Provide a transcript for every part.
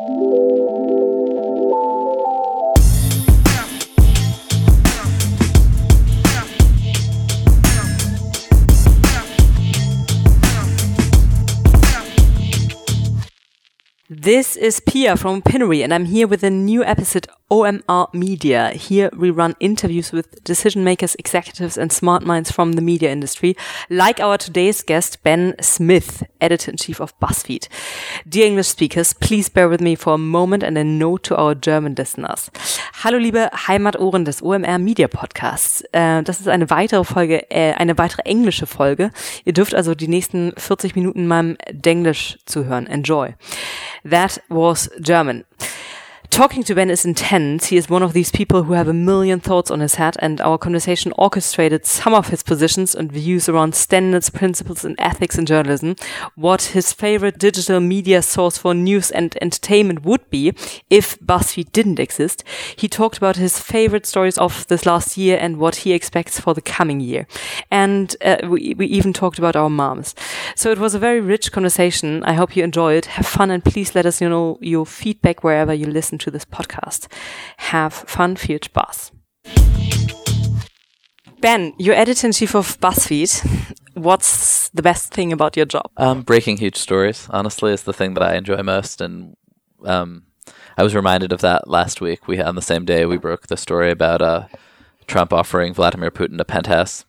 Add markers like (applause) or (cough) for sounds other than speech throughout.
you This is Pia from Pinery, and I'm here with a new episode OMR Media. Here we run interviews with decision makers, executives, and smart minds from the media industry, like our today's guest, Ben Smith, editor in chief of BuzzFeed. Dear English speakers, please bear with me for a moment and a note to our German listeners. Hallo, liebe Heimatohren des OMR Media Podcasts. Äh, das ist eine weitere Folge, äh, eine weitere englische Folge. Ihr dürft also die nächsten 40 Minuten meinem Denglisch zuhören. Enjoy. That was German. Talking to Ben is intense. He is one of these people who have a million thoughts on his head, and our conversation orchestrated some of his positions and views around standards, principles, and ethics in journalism. What his favorite digital media source for news and entertainment would be if BuzzFeed didn't exist. He talked about his favorite stories of this last year and what he expects for the coming year. And uh, we, we even talked about our moms. So it was a very rich conversation. I hope you enjoy it. Have fun and please let us know your feedback wherever you listen to this podcast. Have fun, viel Spaß. Ben, you're editor in chief of BuzzFeed. What's the best thing about your job? Um, breaking huge stories, honestly, is the thing that I enjoy most. And um, I was reminded of that last week. We on the same day we broke the story about uh, Trump offering Vladimir Putin a penthouse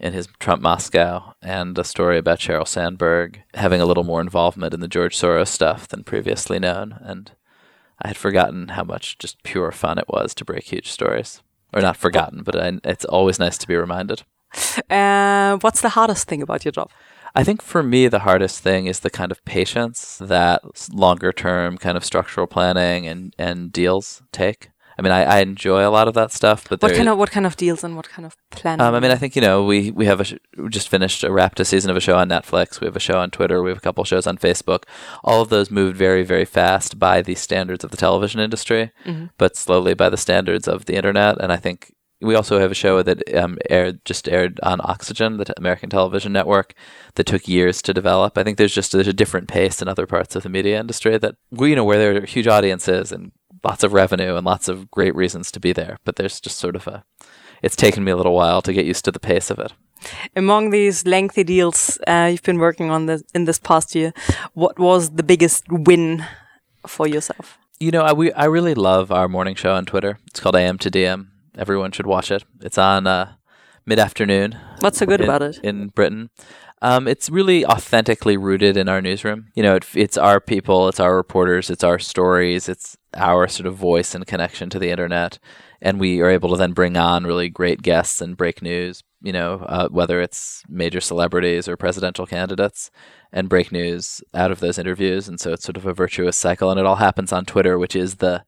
in his Trump Moscow, and a story about Sheryl Sandberg having a little more involvement in the George Soros stuff than previously known. And I had forgotten how much just pure fun it was to break huge stories. Or not forgotten, but I, it's always nice to be reminded. Uh, what's the hardest thing about your job? I think for me, the hardest thing is the kind of patience that longer term kind of structural planning and, and deals take. I mean, I, I enjoy a lot of that stuff, but What kind of what kind of deals and what kind of planning? Um, I mean, I think you know we we have a sh- we just finished a wrapped a season of a show on Netflix. We have a show on Twitter. We have a couple shows on Facebook. All of those moved very very fast by the standards of the television industry, but slowly by the standards of the internet. And I think we also have a show that um, aired just aired on Oxygen, the t- American television network, that took years to develop. I think there's just there's a different pace in other parts of the media industry that we you know where there are huge audiences and lots of revenue and lots of great reasons to be there. But there's just sort of a it's taken me a little while to get used to the pace of it. Among these lengthy deals uh, you've been working on this, in this past year, what was the biggest win for yourself? You know, I we I really love our morning show on Twitter. It's called AM to DM. Everyone should watch it. It's on uh, mid afternoon. What's so good in, about it? in Britain. Um, it's really authentically rooted in our newsroom. You know, it, it's our people, it's our reporters, it's our stories, it's our sort of voice and connection to the internet, and we are able to then bring on really great guests and break news. You know, uh, whether it's major celebrities or presidential candidates, and break news out of those interviews. And so it's sort of a virtuous cycle, and it all happens on Twitter, which is the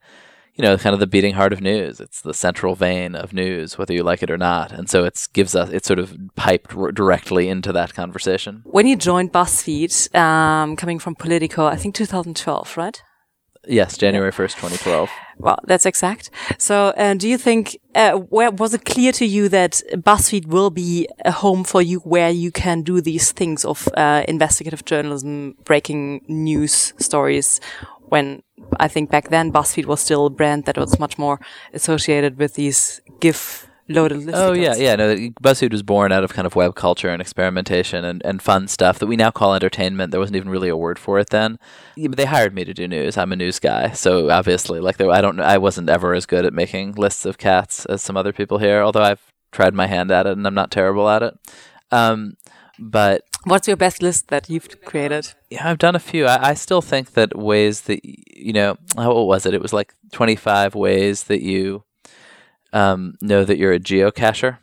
you know, kind of the beating heart of news. It's the central vein of news, whether you like it or not. And so it gives us, it's sort of piped r- directly into that conversation. When you joined BuzzFeed, um, coming from Politico, I think 2012, right? Yes, January 1st, 2012. Well, that's exact. So, uh, do you think, uh, where was it clear to you that BuzzFeed will be a home for you where you can do these things of uh, investigative journalism, breaking news stories? When I think back then BuzzFeed was still a brand that was much more associated with these GIF loaded listicles. Oh, yeah, yeah. No, BuzzFeed was born out of kind of web culture and experimentation and, and fun stuff that we now call entertainment. There wasn't even really a word for it then. Yeah, but they hired me to do news. I'm a news guy. So obviously, like, there, I don't, I wasn't ever as good at making lists of cats as some other people here, although I've tried my hand at it and I'm not terrible at it. Um, but What's your best list that you've created? Yeah, I've done a few. I, I still think that ways that you know, how what was it? It was like twenty five ways that you um, know that you're a geocacher.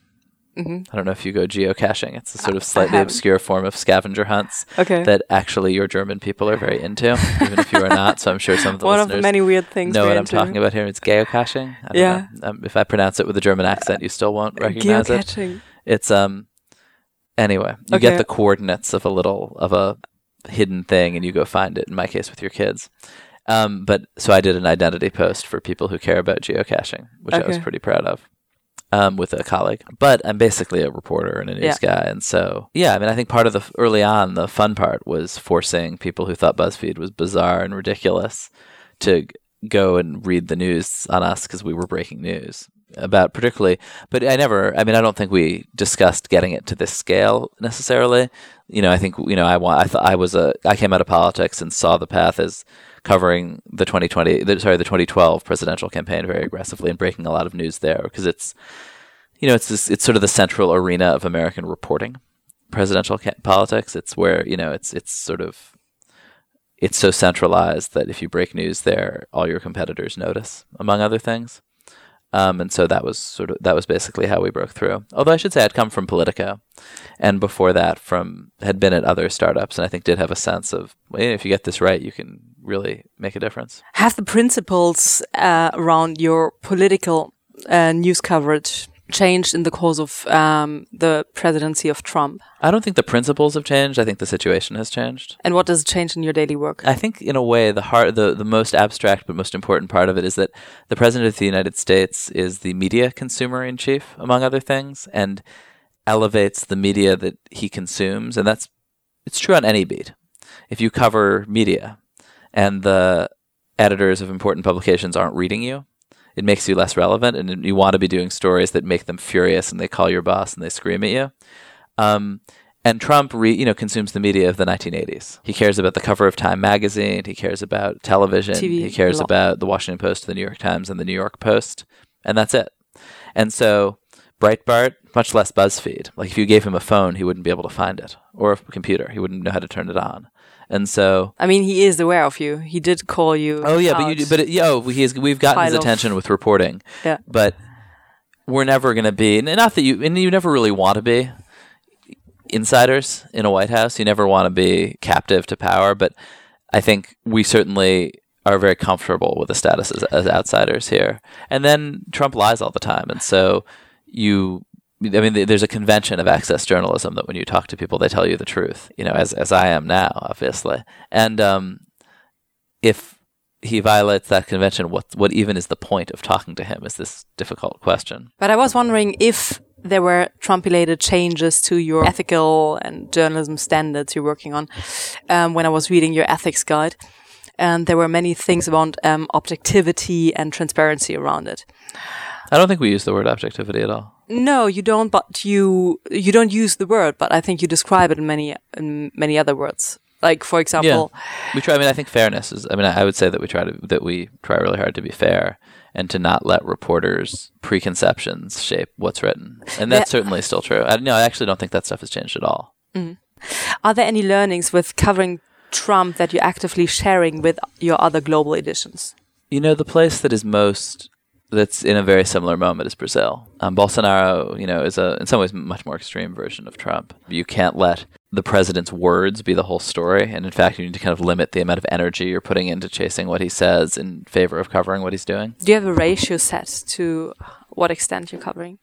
hmm I don't know if you go geocaching. It's a sort of slightly obscure form of scavenger hunts Okay. that actually your German people are very into, even if you are not. So I'm sure some of the One of listeners the many weird things. know what I'm into. talking about here. It's geocaching. Yeah. Um, if I pronounce it with a German accent, you still won't recognize it. Geocaching. It's um anyway, you Okay. get the coordinates of a little of a hidden thing and you go find it in my case with your kids. Um but so I did an identity post for people who care about geocaching, which I was pretty proud of. Um, with a colleague, but I'm basically a reporter and a news guy, and so yeah. I mean, I think part of the early on the fun part was forcing people who thought BuzzFeed was bizarre and ridiculous to go and read the news on us because we were breaking news about particularly but i never i mean i don't think we discussed getting it to this scale necessarily. You know i think you know i want i thought i was a i came out of politics and saw the path as covering the 2020 the, sorry the 2012 presidential campaign very aggressively and breaking a lot of news there because it's you know it's this, it's sort of the central arena of american reporting presidential ca- politics. It's where you know it's it's sort of it's so centralized that if you break news there all your competitors notice among other things um, and so that was sort of that was basically how we broke through. Although I should say I'd come from Politico, and before that from had been at other startups, and I think did have a sense of well, if you get this right, you can really make a difference. Have the principles uh, around your political uh, news coverage changed in the course of um, the presidency of Trump? I don't think the principles have changed. I think the situation has changed. And what does it change in your daily work? I think, in a way, the heart, the, the most abstract but most important part of it is that the president of the United States is the media consumer in chief, among other things, and elevates the media that he consumes, and that's it's true on any beat. If you cover media, and the editors of important publications aren't reading you, it makes you less relevant, and you want to be doing stories that make them furious, and they call your boss and they scream at you. Um, and Trump, re, you know, consumes the media of the 1980s. He cares about the cover of Time magazine. He cares about television. TV he cares about the Washington Post, the New York Times, and the New York Post, and that's it. And so Breitbart, much less BuzzFeed. Like if you gave him a phone, he wouldn't be able to find it, or a computer, he wouldn't know how to turn it on. And so, I mean, he is aware of you. He did call you. oh yeah, but you, but it, yeah, oh, he's we've gotten his attention with reporting. Yeah. but we're never going to be, and not that you, and you never really want to be insiders in a White House. You never want to be captive to power, but I think we certainly are very comfortable with the status as, as outsiders here. And then Trump lies all the time, and so you. I mean, there's a convention of access journalism that when you talk to people, they tell you the truth. You know, as as I am now, obviously. And um, if he violates that convention, what what even is the point of talking to him? Is this difficult question? But I was wondering if there were Trump-related changes to your ethical and journalism standards you're working on. Um, when I was reading your ethics guide, and there were many things around um, objectivity and transparency around it. I don't think we use the word objectivity at all. No, you don't. But you you don't use the word, but I think you describe it in many in many other words. Like for example, We try. I mean, I think fairness is. I mean, I, would say that we try to that we try really hard to be fair and to not let reporters' preconceptions shape what's written, and that's Yeah. certainly still true. I, no, I actually don't think that stuff has changed at all. Mm-hmm. are there any learnings with covering Trump that you're actively sharing with your other global editions? You know, the place that is most that's in a very similar moment as Brazil. Um, Bolsonaro, you know, is a in some ways much more extreme version of Trump. You can't let the president's words be the whole story, and in fact, you need to kind of limit the amount of energy you're putting into chasing what he says in favor of covering what he's doing. Do you have a ratio set to what extent you're covering?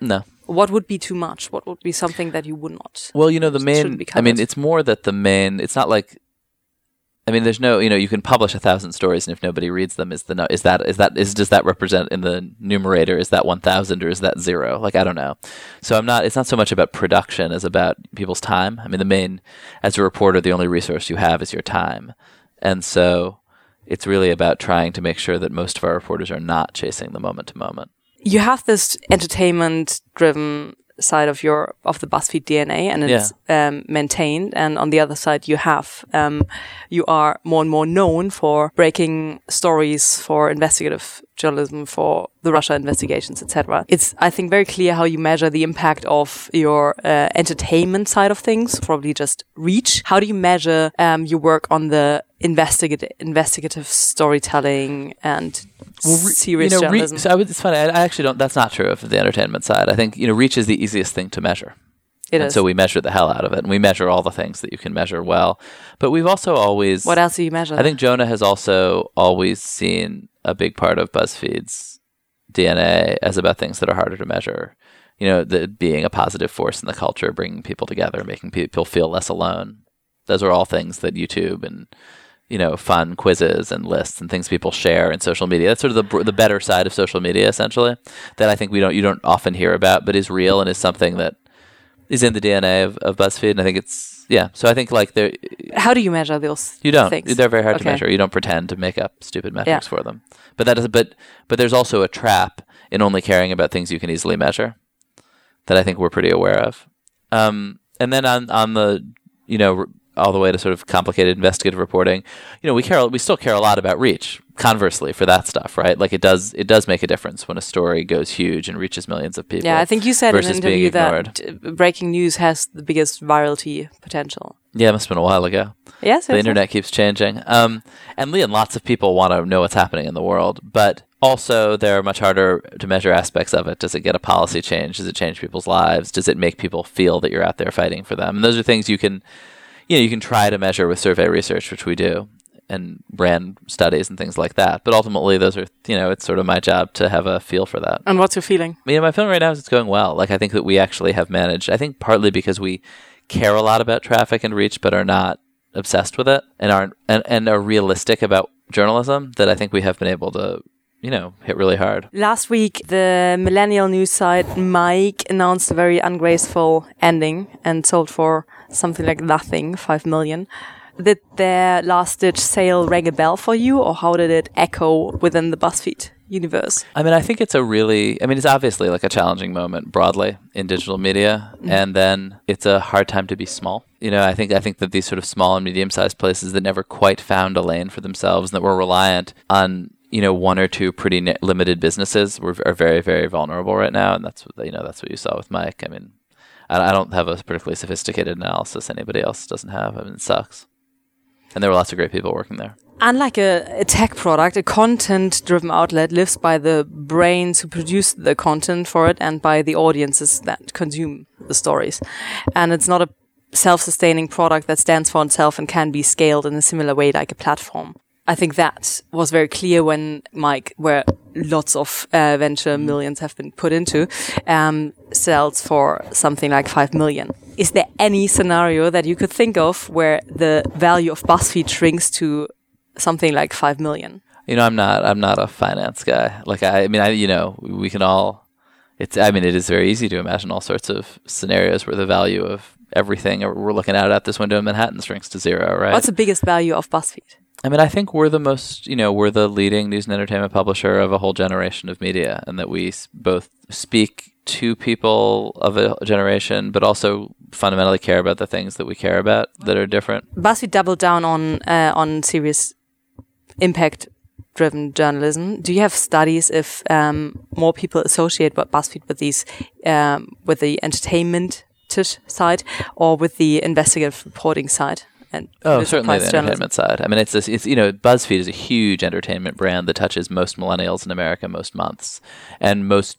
No. What would be too much? What would be something that you would not? Well, you know, the main. be I mean, it's more that the main. It's not like. I mean, there's no. You know, you can publish a thousand stories, and if nobody reads them, is the is that is that is does that represent in the numerator? Is that one thousand or is that zero? Like I don't know. So I'm not. It's not so much about production as about people's time. I mean, the main as a reporter, the only resource you have is your time, and so it's really about trying to make sure that most of our reporters are not chasing the moment to moment. You have this entertainment driven side of your of the BuzzFeed DNA and it's um, maintained. And on the other side you have um, you are more and more known for breaking stories for investigative journalism for the Russia investigations etc it's I think very clear how you measure the impact of your uh, entertainment side of things probably just reach. How do you measure um, your work on the investigative investigative storytelling and serious you know, re- journalism so I would, it's funny. I, I actually don't. That's not true of the entertainment side. I think you know, reach is the easiest thing to measure. It and is. so we measure the hell out of it, and we measure all the things that you can measure well. But we've also always. What else do you measure? I think Jonah has also always seen a big part of BuzzFeed's DNA as about things that are harder to measure. You know, the being a positive force in the culture, bringing people together, making people feel less alone. Those are all things that YouTube and you know, fun quizzes and lists and things people share in social media. That's sort of the the better side of social media, essentially. That I think we don't you don't often hear about, but is real and is something that is in the DNA of, of BuzzFeed. And I think it's yeah. So I think like there, How do you measure those? you don't. Things? They're very hard to measure. You don't pretend to make up stupid metrics for them. But that is. But but there's also a trap in only caring about things you can easily measure. That I think we're pretty aware of. Um, and then on on the you know all the way to sort of complicated investigative reporting, you know we care we still care a lot about reach. Conversely, for that stuff, right? Like it does it does make a difference when a story goes huge and reaches millions of people. Yeah, I think you said in an interview that breaking news has the biggest virality potential. Yeah, it must have been a while ago. Yes, the internet keeps changing. Um, and Leon, lots of people want to know what's happening in the world, but also there are much harder to measure aspects of it. Does it get a policy change? Does it change people's lives? Does it make people feel that you're out there fighting for them? And those are things you can, you know, you can try to measure with survey research, which we do, and brand studies and things like that. But ultimately, those are, you know, it's sort of my job to have a feel for that. And what's your feeling? I mean, my feeling right now is it's going well. Like I think that we actually have managed. I think partly because we care a lot about traffic and reach, but are not obsessed with it and aren't and, and are realistic about journalism. That I think we have been able to, you know, hit really hard. Last week, the millennial news site Mic announced a very ungraceful ending and sold for something like nothing, five million. Did their last ditch sale ring a bell for you, or how did it echo within the BuzzFeed universe? I mean, I think it's a really, I mean, it's obviously like a challenging moment broadly in digital media, mm-hmm. and then it's a hard time to be small. You know, I think I think that these sort of small and medium-sized places that never quite found a lane for themselves and that were reliant on you know one or two pretty limited businesses were are very very vulnerable right now, and that's what you know that's what you saw with Mic. I mean, I, don't have a particularly sophisticated analysis anybody else doesn't have. I mean, it sucks. And there were lots of great people working there. Unlike a, a tech product, a content driven outlet lives by the brains who produce the content for it and by the audiences that consume the stories. And it's not a self sustaining product that stands for itself and can be scaled in a similar way like a platform. I think that was very clear when Mic, where lots of uh, venture millions have been put into, um, sells for something like five million. Is there any scenario that you could think of where the value of BuzzFeed shrinks to something like five million? You know, I'm not. I'm not a finance guy. Like I, I mean, I. You know, we can all. It's. I mean, it is very easy to imagine all sorts of scenarios where the value of everything we're looking at out this window in Manhattan shrinks to zero. Right. What's the biggest value of BuzzFeed? I mean, I think we're the most. You know, we're the leading news and entertainment publisher of a whole generation of media, and that we both speak to people of a generation, but also fundamentally care about the things that we care about that are different. BuzzFeed doubled down on uh, on serious impact driven journalism. Do you have studies if um, more people associate BuzzFeed with these um, with the entertainment side or with the investigative reporting side? And Oh, certainly the entertainment side. I mean, it's this, it's you know, BuzzFeed is a huge entertainment brand that touches most millennials in America most months, and most.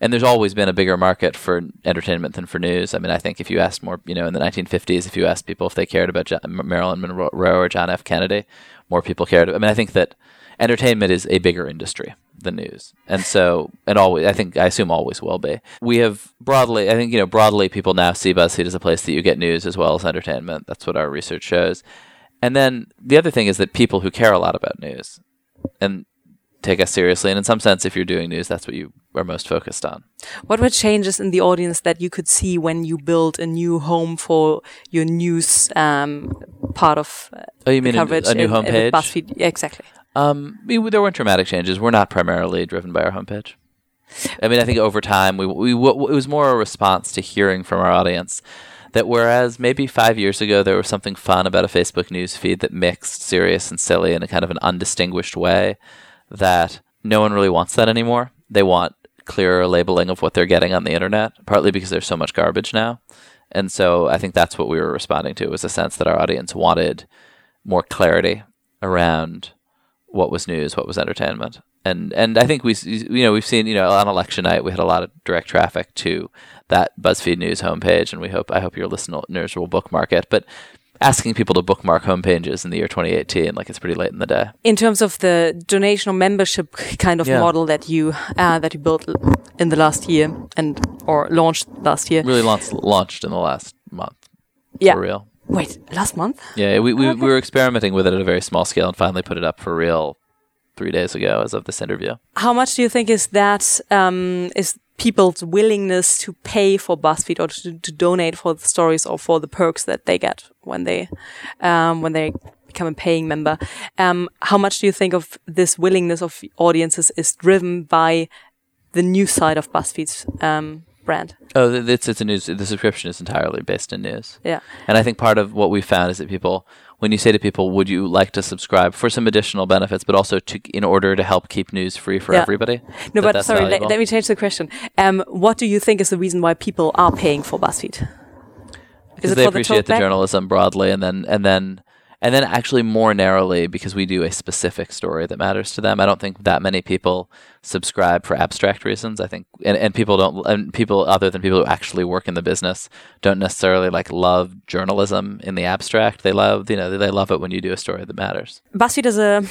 And there's always been a bigger market for entertainment than for news. I mean, I think if you asked more, you know, in the 1950s, if you asked people if they cared about John, Marilyn Monroe or John F. Kennedy, more people cared. I mean, I think that entertainment is a bigger industry than news, and so and always, I think, I assume always will be. We have broadly, I think, you know, broadly, people now see BuzzFeed as a place that you get news as well as entertainment. That's what our research shows. And then the other thing is that people who care a lot about news and take us seriously, and in some sense, if you're doing news, that's what you are most focused on. What were changes in the audience that you could see when you built a new home for your news um, part of uh, Oh, you mean coverage? a new homepage? BuzzFeed, yeah, exactly. Um, there weren't dramatic changes. We're not primarily driven by our homepage. I mean, I think over time, we, we it was more a response to hearing from our audience that whereas maybe five years ago there was something fun about a Facebook news feed that mixed serious and silly in a kind of an undistinguished way, that no one really wants that anymore. They want clearer labeling of what they're getting on the internet, partly because there's so much garbage now. And so I think that's what we were responding to was a sense that our audience wanted more clarity around what was news, what was entertainment. And and I think we you know we've seen you know on election night we had a lot of direct traffic to that BuzzFeed News homepage, and we hope I hope your listeners will bookmark it. But asking people to bookmark homepages in the year 2018, like it's pretty late in the day. in terms of the donation or membership kind of Yeah. model that you uh, that you built in the last year and or launched last year. Really launched launched in the last month. Yeah. for real. Wait, last month? Yeah, we, we, Okay. we were experimenting with it at a very small scale and finally put it up for real three days ago as of this interview. How much do you think is that um, is people's willingness to pay for BuzzFeed or to, to donate for the stories or for the perks that they get when they um, when they become a paying member. Um, how much do you think of this willingness of audiences is driven by the new side of BuzzFeed's um, brand? Oh, it's it's a news. The subscription is entirely based in news. Yeah. And I think part of what we found is that people, when you say to people, "Would you like to subscribe for some additional benefits, but also to in order to help keep news free for Yeah. everybody?" No, that but sorry, let, let me change the question. Um, what do you think is the reason why people are paying for BuzzFeed? because they for the appreciate the, journalism broadly, and then and then and then actually more narrowly because we do a specific story that matters to them. I don't think that many people subscribe for abstract reasons. I think and, and people don't and people other than people who actually work in the business don't necessarily like love journalism in the abstract. They love you know they love it when you do a story that matters. BuzzFeed is a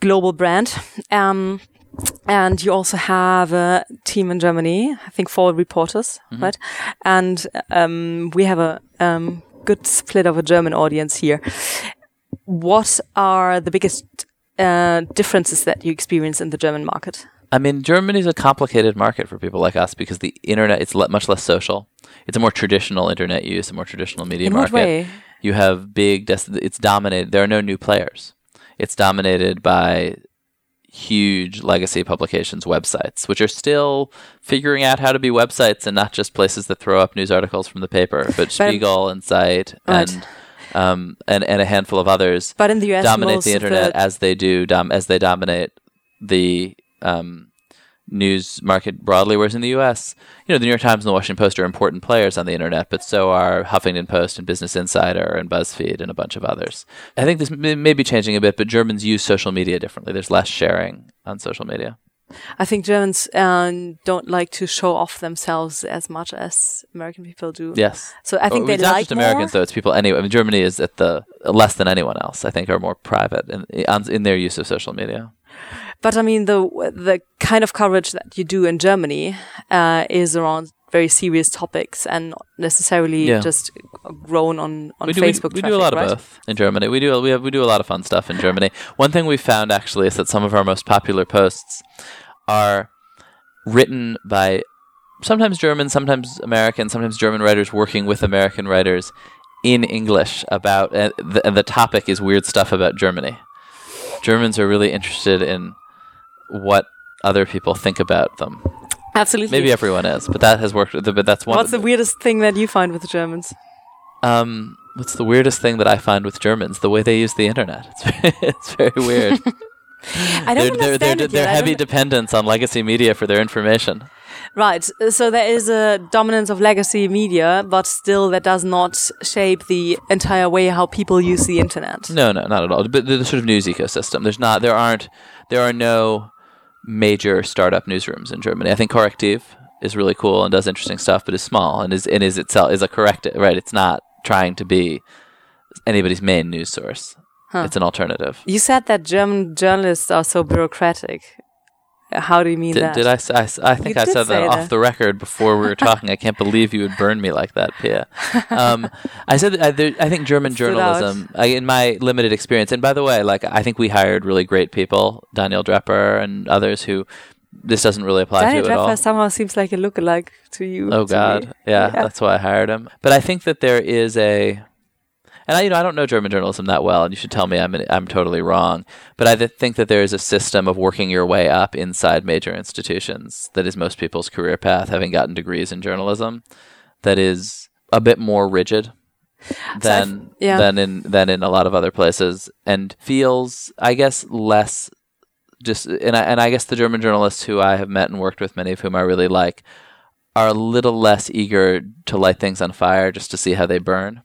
global brand. Um, and you also have a team in Germany, I think four reporters, Mm-hmm. right? And um, we have a um, good split of a German audience here. What are the biggest uh, differences that you experience in the German market? I mean, Germany is a complicated market for people like us because the internet it's le- much less social. It's a more traditional internet use, a more traditional media In market. what way? You have big. Des- it's dominated. There are no new players. It's dominated by huge legacy publications websites, which are still figuring out how to be websites and not just places that throw up news articles from the paper, but Spiegel and Zeit Right. and um, and and a handful of others But in the US, dominate the internet the- as they do dom- as they dominate the um, news market broadly. Whereas in the U.S., you know, the New York Times and the Washington Post are important players on the internet, but so are Huffington Post and Business Insider and BuzzFeed and a bunch of others. I think this may, may be changing a bit, but Germans use social media differently. There's less sharing on social media. I think Germans uh, don't like to show off themselves as much as American people do. Yes. So I think Well, they it's not like just Americans more. though; it's people anyway. I mean, Germany is at the less than anyone else. I think are more private in in their use of social media. But I mean, the the kind of coverage that you do in Germany uh, is around very serious topics and not necessarily Yeah. just grown on on we do, we- Facebook. We, do a lot traffic, of both in Germany. We do we have we do a lot of fun stuff in Germany. One thing we found actually is that some of our most popular posts are written by sometimes German, sometimes American, sometimes German writers working with American writers in English about and the, and the topic is weird stuff about Germany. Germans are really interested in what other people think about them. Absolutely. Maybe everyone is, but that has worked. But that's one. What's the weirdest thing that you find with the Germans? Um, what's the weirdest thing that I find with Germans? The way they use the internet. It's very, (laughs) it's very weird. (laughs) I don't they're they're, understand yet. they're heavy dependence on legacy media for their information. Right. So there is a dominance of legacy media, but still that does not shape the entire way how people use the internet. No, no, not at all. But the, the sort of news ecosystem. There's not. There aren't. There are no major startup newsrooms in Germany. I think Correctiv is really cool and does interesting stuff, but is small and is and is itself is a corrective. Right. It's not trying to be anybody's main news source. It's an alternative. You said that German journalists are so bureaucratic. How do you mean Did, that? did I? I I think You I said that off that. the record before we were (laughs) talking. I can't believe you would burn me like that, Pia. (laughs) Um, I said that I, there, I think German journalism, I, in my limited experience, and by the way, like I think we hired really great people, Daniel Drepper and others who this doesn't really apply Daniel to at all. Drepper somehow seems like a lookalike to you. Oh to God, yeah, Yeah. that's why I hired him. But I think that there is a, and I, you know, I don't know German journalism that well, and you should tell me I'm I'm totally wrong. But I think that there is a system of working your way up inside major institutions that is most people's career path, having gotten degrees in journalism, that is a bit more rigid than yeah. than in than in a lot of other places, and feels, I guess, less just and I, and I guess the German journalists who I have met and worked with, many of whom I really like, are a little less eager to light things on fire just to see how they burn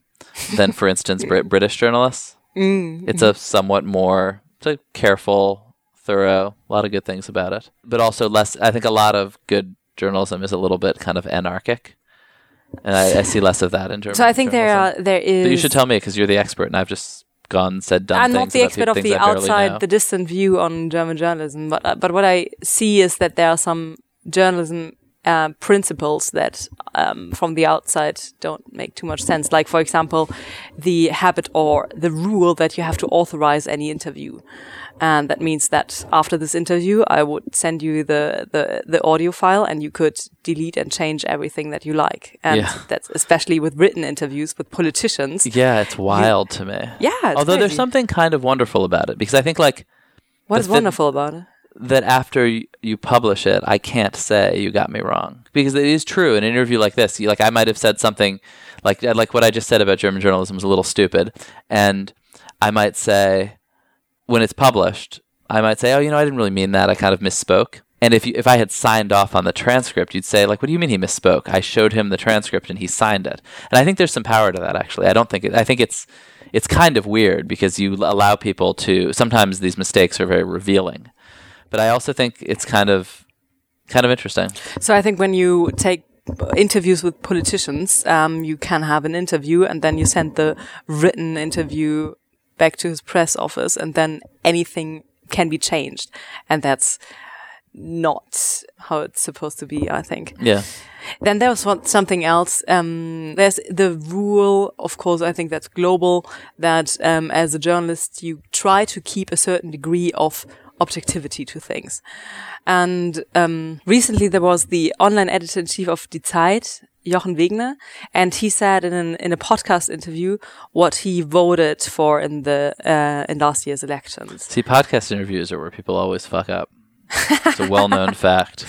than, for instance, Brit- British journalists. Mm. It's a somewhat more it's a careful, thorough, a lot of good things about it, but also less. I think a lot of good journalism is a little bit kind of anarchic, and I, I see less of that in German. So I think there are there is. But you should tell me because you're the expert, and I've just gone said dumb I'm things not the expert pe- of the outside, the distant view on German journalism, but uh, but what I see is that there are some journalism uh, principles that um, from the outside don't make too much sense. Like, for example, the habit or the rule that you have to authorize any interview. And that means that after this interview, I would send you the, the, the audio file and you could delete and change everything that you like. And Yeah. that's especially with written interviews with politicians. Yeah, it's wild to me. Yeah. it's Although there's something kind of wonderful about it because I think like What is wonderful about it? That after you publish it, I can't say you got me wrong because it is true. In an interview like this, like I might have said something like uh, like what I just said about German journalism was a little stupid, and I might say when it's published, I might say, oh, you know, I didn't really mean that. I kind of misspoke. And if you, if I had signed off on the transcript, you'd say like, what do you mean he misspoke? I showed him the transcript and he signed it. And I think there's some power to that actually. I don't think it, I think it's it's kind of weird because you allow people to sometimes these mistakes are very revealing but I also think it's kind of kind of interesting. So I think when you take interviews with politicians, um, you can have an interview and then you send the written interview back to his press office and then anything can be changed. And that's not how it's supposed to be, I think. Yeah, Then there was one, something else. Um, there's the rule, of course, I think that's global, that um, as a journalist, you try to keep a certain degree of objectivity to things. And um, recently there was the online editor in chief of Die Zeit, Jochen Wegner, and he said in an, in a podcast interview what he voted for in the uh, in last year's elections. see, podcast interviews are where people always fuck up. It's a well-known (laughs) fact.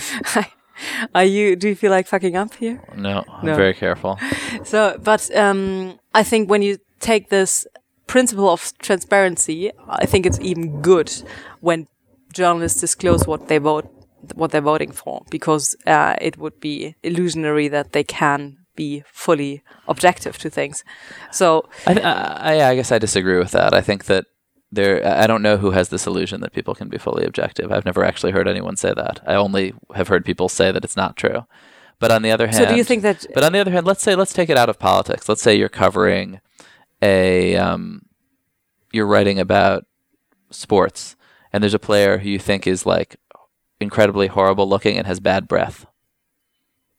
Are you? Do you feel like fucking up here? No, I'm No. very careful. So, but um, I think when you take this principle of transparency, I think it's even good when journalists disclose what they vote, what they're voting for, because uh, it would be illusionary that they can be fully objective to things. So, I, I, I, guess I disagree with that. I think that there. I I don't know who has this illusion that people can be fully objective. I've never actually heard anyone say that. I only have heard people say that it's not true. But on the other hand, so do you think that? But on the other hand, let's say let's take it out of politics. Let's say you're covering a um, you're writing about sports, and there's a player who you think is like incredibly horrible looking and has bad breath.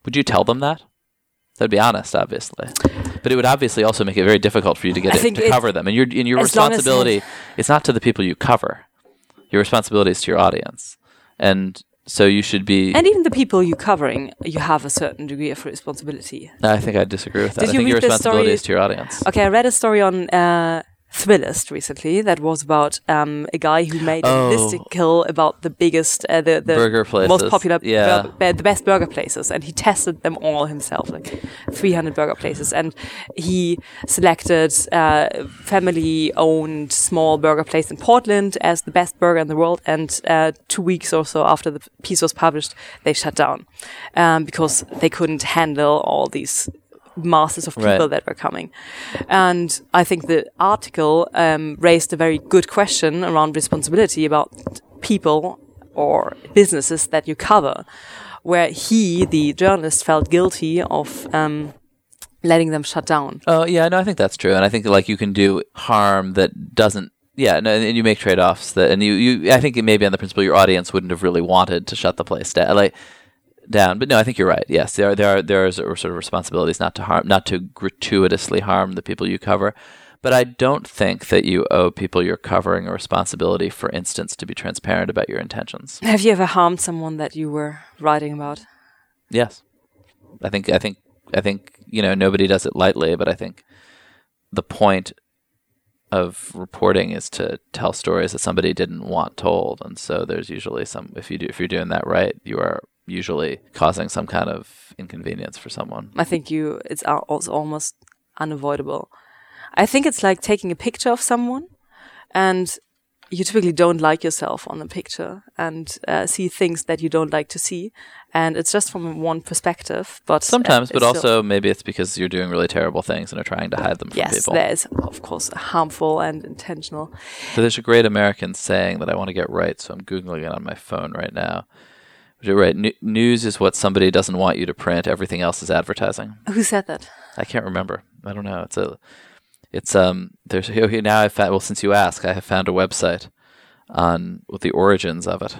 Would you tell them that? That'd be honest, obviously. But it would obviously also make it very difficult for you to get it, to it- cover them. And your and your as as responsibility it's not to the people you cover. Your responsibility is to your audience. And so you should be and even the people you're covering, you have a certain degree of responsibility. I think I disagree with that. Did I you think read this responsibility story- is to your audience. Okay, I read a story on uh, Thrillist recently that was about um, a guy who made a Oh. listicle about the biggest, uh, the, the most popular, Yeah. burger- the best burger places, and he tested them all himself, like 300 burger places, and he selected uh, family-owned small burger place in Portland as the best burger in the world, and uh, two weeks or so after the piece was published, they shut down um, because they couldn't handle all these masses of people Right. that were coming. And I think the article um, raised a very good question around responsibility about people or businesses that you cover, where he, the journalist, felt guilty of um, letting them shut down. Oh yeah, no, I think that's true, and I think like you can do harm that doesn't. Yeah, no, and you make trade offs that, and you, you. I think it may be on the principle your audience wouldn't have really wanted to shut the place down, like down. But no, I think you're right. Yes, there are there are there are sort of responsibilities not to harm, not to gratuitously harm the people you cover. But I don't think that you owe people you're covering a responsibility, for instance, to be transparent about your intentions. Have you ever harmed someone that you were writing about? Yes, I think I think I think you know nobody does it lightly, but I think the point of reporting is to tell stories that somebody didn't want told, and so there's usually some if you do if you're doing that right, you are usually causing some kind of inconvenience for someone. I think you it's al- also almost unavoidable. I think it's like taking a picture of someone and you typically don't like yourself on the picture and uh, see things that you don't like to see and it's just from one perspective but uh, Sometimes, but it's still- also maybe it's because you're doing really terrible things and are trying to hide them from yes people. there is of course harmful and intentional So there's a great American saying that I want to get right, so I'm googling it on my phone right now. Right. N- news is what somebody doesn't want you to print. Everything else is advertising. who said that I can't remember. I don't know. It's a, it's um. There's (laughs) okay, now I found. Well, since you ask, I have found a website on with the origins of it,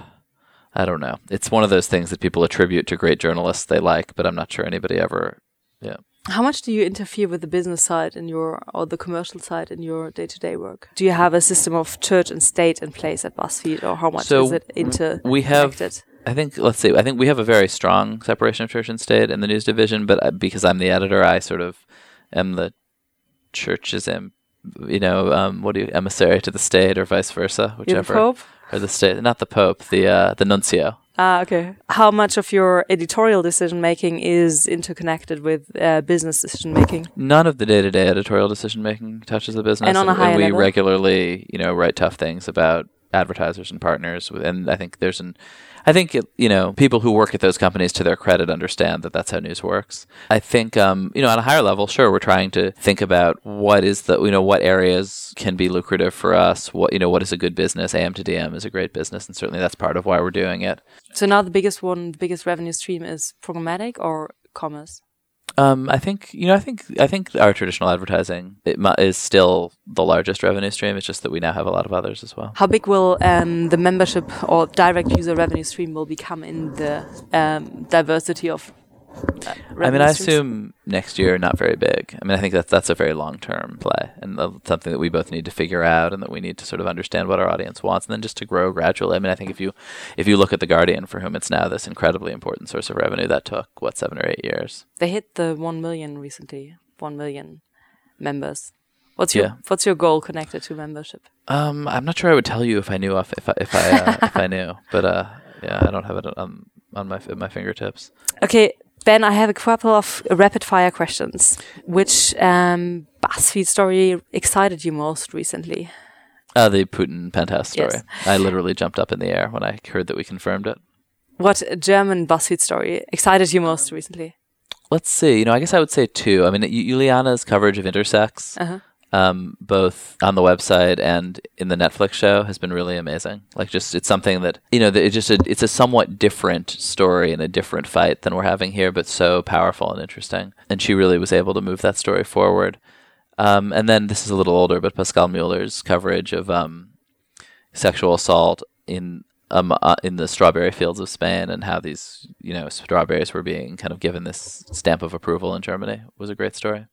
I don't know. It's one of those things that people attribute to great journalists they like, but I'm not sure anybody ever. Yeah. How much do you interfere with the business side in your or the commercial side in your day-to-day work? Do you have a system of church and state in place at BuzzFeed, or how much So, is it inter? We have connected? I think let's see. I think we have a very strong separation of church and state in the news division, but uh, because I'm the editor, I sort of am the church's em, you know, um, what do you emissary to the state or vice versa, whichever, Pope. or the state, not the pope, the uh, the nuncio. Ah, okay. How much of your editorial decision making is interconnected with uh, business decision making? None of the day-to-day editorial decision making touches the business, And on a higher we level? regularly, you know, write tough things about advertisers and partners. And I think there's an, I think it, you know, people who work at those companies, to their credit, understand that that's how news works. I think, um, you know, on a higher level, sure, we're trying to think about what is the, you know, what areas can be lucrative for us. What, you know, what is a good business? AM to DM is a great business, and certainly that's part of why we're doing it. So now the biggest one, the biggest revenue stream is programmatic or commerce. Um, I think you know. I think I think our traditional advertising it mu- is still the largest revenue stream. It's just that we now have a lot of others as well. How big will um, the membership or direct user revenue stream will become in the um, diversity of? I mean, I assume next year not very big. I mean, I think that's that's a very long term play, and something that we both need to figure out, and that we need to sort of understand what our audience wants, and then just to grow gradually. I mean, I think if you if you look at the Guardian, for whom it's now this incredibly important source of revenue, that took what seven or eight years. they hit the one million recently. One million members. What's your Yeah. What's your goal connected to membership? Um, I'm not sure I would tell you if I knew if if I if I, uh, if I knew, but uh, yeah, I don't have it on on my at my fingertips. (laughs) Okay, Ben, I have a couple of rapid fire questions. Which um, BuzzFeed story excited you most recently? Uh, the Putin penthouse story. Yes. I literally jumped up in the air when I heard that we confirmed it. What German BuzzFeed story excited you most recently? Let's see. You know, I guess I would say two. I mean, Juliana's coverage of intersex, Uh-huh. Um, both on the website and in the Netflix show, has been really amazing. Like, just it's something that you know, that it just a, it's a somewhat different story and a different fight than we're having here, but so powerful and interesting. And she really was able to move that story forward. Um, and then this is a little older, but Pascal Mueller's coverage of um, sexual assault in um, uh, in the strawberry fields of Spain and how these you know strawberries were being kind of given this stamp of approval in Germany was a great story.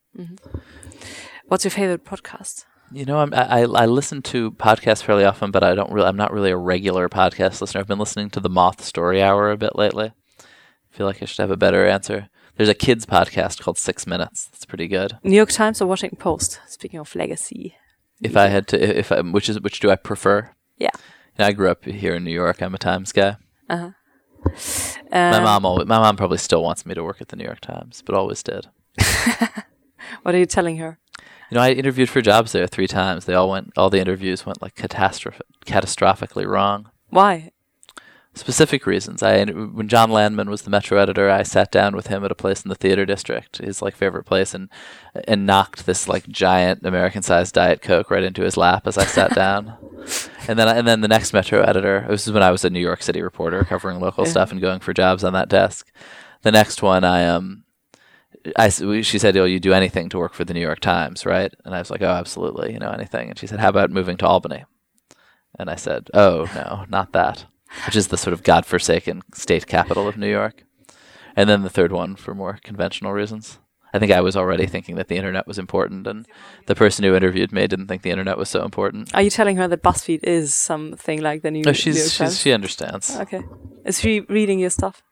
What's your favorite podcast? You know, I'm, I I I listen to podcasts fairly often, but I don't really. I'm not really a regular podcast listener. I've been listening to the Moth Story Hour a bit lately. I feel like I should have a better answer. There's a kids podcast called Six Minutes. That's pretty good. New York Times or Washington Post? Speaking of legacy. If I had to, if I, which is which do I prefer? Yeah. I grew up here in New York. I'm a Times guy. Uh-huh. My Um, mom, always, my mom probably still wants me to work at the New York Times, but always did. (laughs) What are you telling her? You know, I interviewed for jobs there three times. They all went, all the interviews went like catastrophic, catastrophically wrong. Why? Specific reasons. I when Jon Landman was the Metro editor, I sat down with him at a place in the theater district, his like favorite place, and and knocked this like giant American-sized Diet Coke right into his lap as I sat (laughs) down. And then and then the next Metro editor. This is when I was a New York City reporter covering local Yeah. stuff and going for jobs on that desk. The next one, I um. I, she said, "Oh, you do anything to work for the New York Times, right?" And I was like, "Oh, absolutely, you know, anything." And she said, "How about moving to Albany?" And I said, "Oh, no, not that." Which is the sort of godforsaken state capital of New York. And then the third one for more conventional reasons. I think I was already thinking that the internet was important, and the person who interviewed me didn't think the internet was so important. Are you telling her that BuzzFeed is something like the New, No, New York she's, Times? she understands. Okay. Is she reading your stuff?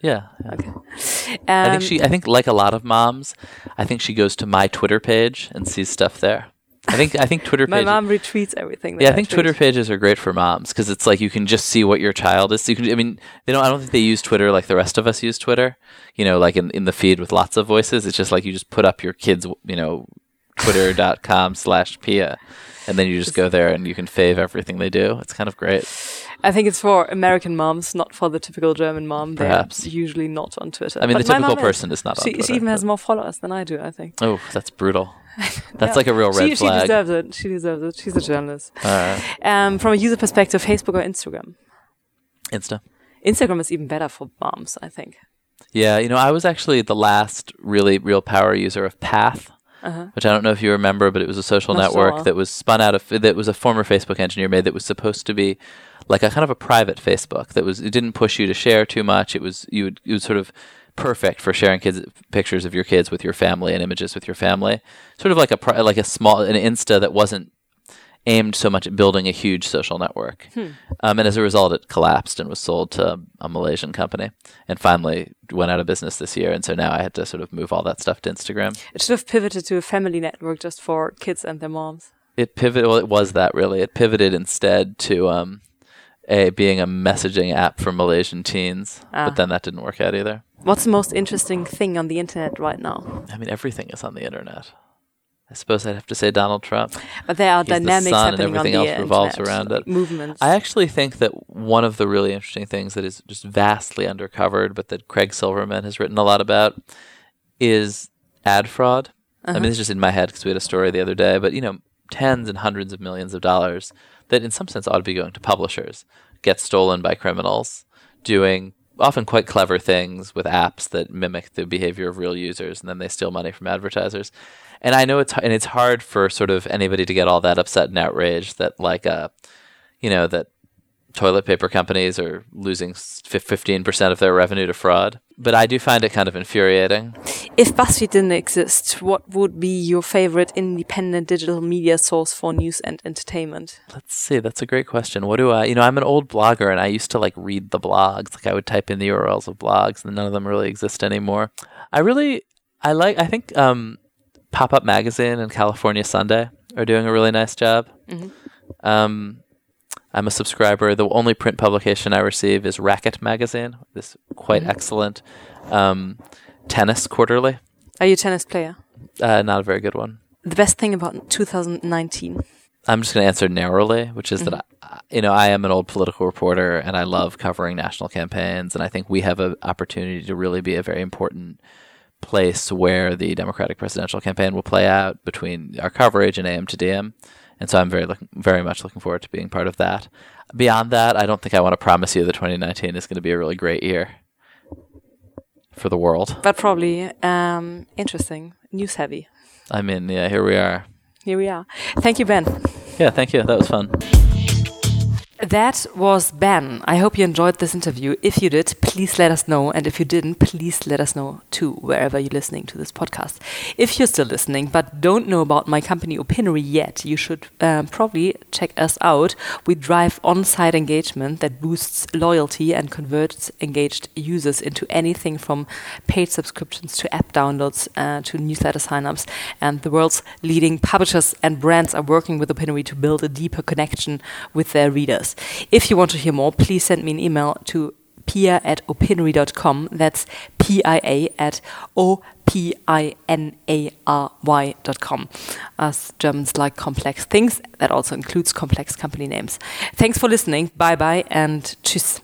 Yeah. Okay. I Um, think she. I think like a lot of moms, I think she goes to my Twitter page and sees stuff there. I think. I think Twitter. (laughs) my pages, mom retweets everything. That Yeah, I think tweet. Twitter pages are great for moms because it's like you can just see what your child is. You can, I mean, they don't. I don't think they use Twitter like the rest of us use Twitter. You know, like in, in the feed with lots of voices. It's just like you just put up your kids. You know, twitter.com slash Pia, and then you just go there and you can fave everything they do. It's kind of great. I think it's for American moms, not for the typical German mom. They're Perhaps. usually not on Twitter. I mean, But the typical mom is. person is not on She, Twitter. she even has more followers than I do. I think. Oh, that's brutal. (laughs) That's Yeah. like a real red she, she flag. deserves it. She deserves it. She's a journalist. Right. Um, from a user perspective, Facebook or Instagram? Insta. Instagram is even better for moms, I think. Yeah, you know, I was actually the last really real power user of Path, Uh-huh. which I don't know if you remember, but it was a social Not network sure. that was spun out of that was a former Facebook engineer made that was supposed to be like a kind of a private Facebook that was it didn't push you to share too much. It was you would it was sort of perfect for sharing kids pictures of your kids with your family and images with your family. Sort of like a like a small an Insta that wasn't aimed so much at building a huge social network. Um, and as a result, it collapsed and was sold to a Malaysian company and finally went out of business this year. And so now I had to sort of move all that stuff to Instagram. It should have pivoted to a family network just for kids and their moms. It pivoted, well, it was that really. It pivoted instead to um, a being a messaging app for Malaysian teens, Ah. but then that didn't work out either. What's the most interesting thing on the internet right now? I mean, everything is on the internet. I suppose I'd have to say Donald Trump. But there are He's the dynamics sun and happening on the else revolves internet, around it. Movements. I actually think that one of the really interesting things that is just vastly undercovered, but that Craig Silverman has written a lot about, is ad fraud. I mean, uh-huh. it's just in my head because we had a story the other day, but you know, tens and hundreds of millions of dollars that, in some sense, ought to be going to publishers get stolen by criminals doing often quite clever things with apps that mimic the behavior of real users, and then they steal money from advertisers. And I know it's and it's hard for sort of anybody to get all that upset and outraged that like uh, you know that toilet paper companies are losing fifteen percent of their revenue to fraud. But I do find it kind of infuriating. if BuzzFeed didn't exist, what would be your favorite independent digital media source for news and entertainment? Let's see. That's a great question. What do I? You know, I'm an old blogger, and I used to like read the blogs. Like I would type in the URLs of blogs, and none of them really exist anymore. I really, I like. I think um, Pop Up Magazine and California Sunday are doing a really nice job. Um, I'm a subscriber. The only print publication I receive is Racquet Magazine. This quite excellent um, tennis quarterly. Are you a tennis player? Uh, not a very good one. The best thing about 2019. I'm just going to answer narrowly, which is that I, you know I am an old political reporter and I love covering national campaigns, and I think we have an opportunity to really be a very important place where the Democratic presidential campaign will play out between our coverage and AM to DM, and so I'm very looking, very much looking forward to being part of that. Beyond that, I don't think I want to promise you that 2019 is going to be a really great year for the world. But probably um, interesting, news heavy. I mean, yeah, here we are. Here we are. Thank you, Ben. Yeah, thank you. That was fun. That was Ben. I hope you enjoyed this interview. If you did, please let us know. And if you didn't, please let us know too, wherever you're listening to this podcast. If you're still listening but don't know about my company Opinary yet, you should um, probably check us out. We drive on site engagement that boosts loyalty and converts engaged users into anything from paid subscriptions to app downloads uh, to newsletter signups. And the world's leading publishers and brands are working with Opinary to build a deeper connection with their readers. If you want to hear more, please send me an email to pia at opinary.com. That's P-I-A at O-P-I-N-A-R-Y dot com. Us Germans like complex things. That also includes complex company names. Thanks for listening. Bye-bye and tschüss.